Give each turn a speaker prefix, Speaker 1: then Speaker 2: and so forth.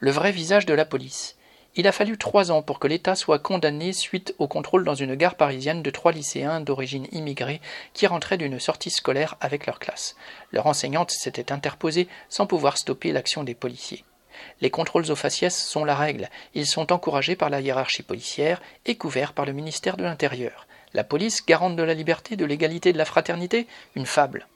Speaker 1: le vrai visage de la police. Il a fallu trois ans pour que l'État soit condamné suite au contrôle dans une gare parisienne de trois lycéens d'origine immigrée qui rentraient d'une sortie scolaire avec leur classe. Leur enseignante s'était interposée sans pouvoir stopper l'action des policiers. Les contrôles aux faciès sont la règle. Ils sont encouragés par la hiérarchie policière et couverts par le ministère de l'Intérieur. La police, garante de la liberté, de l'égalité, de la fraternité? Une fable.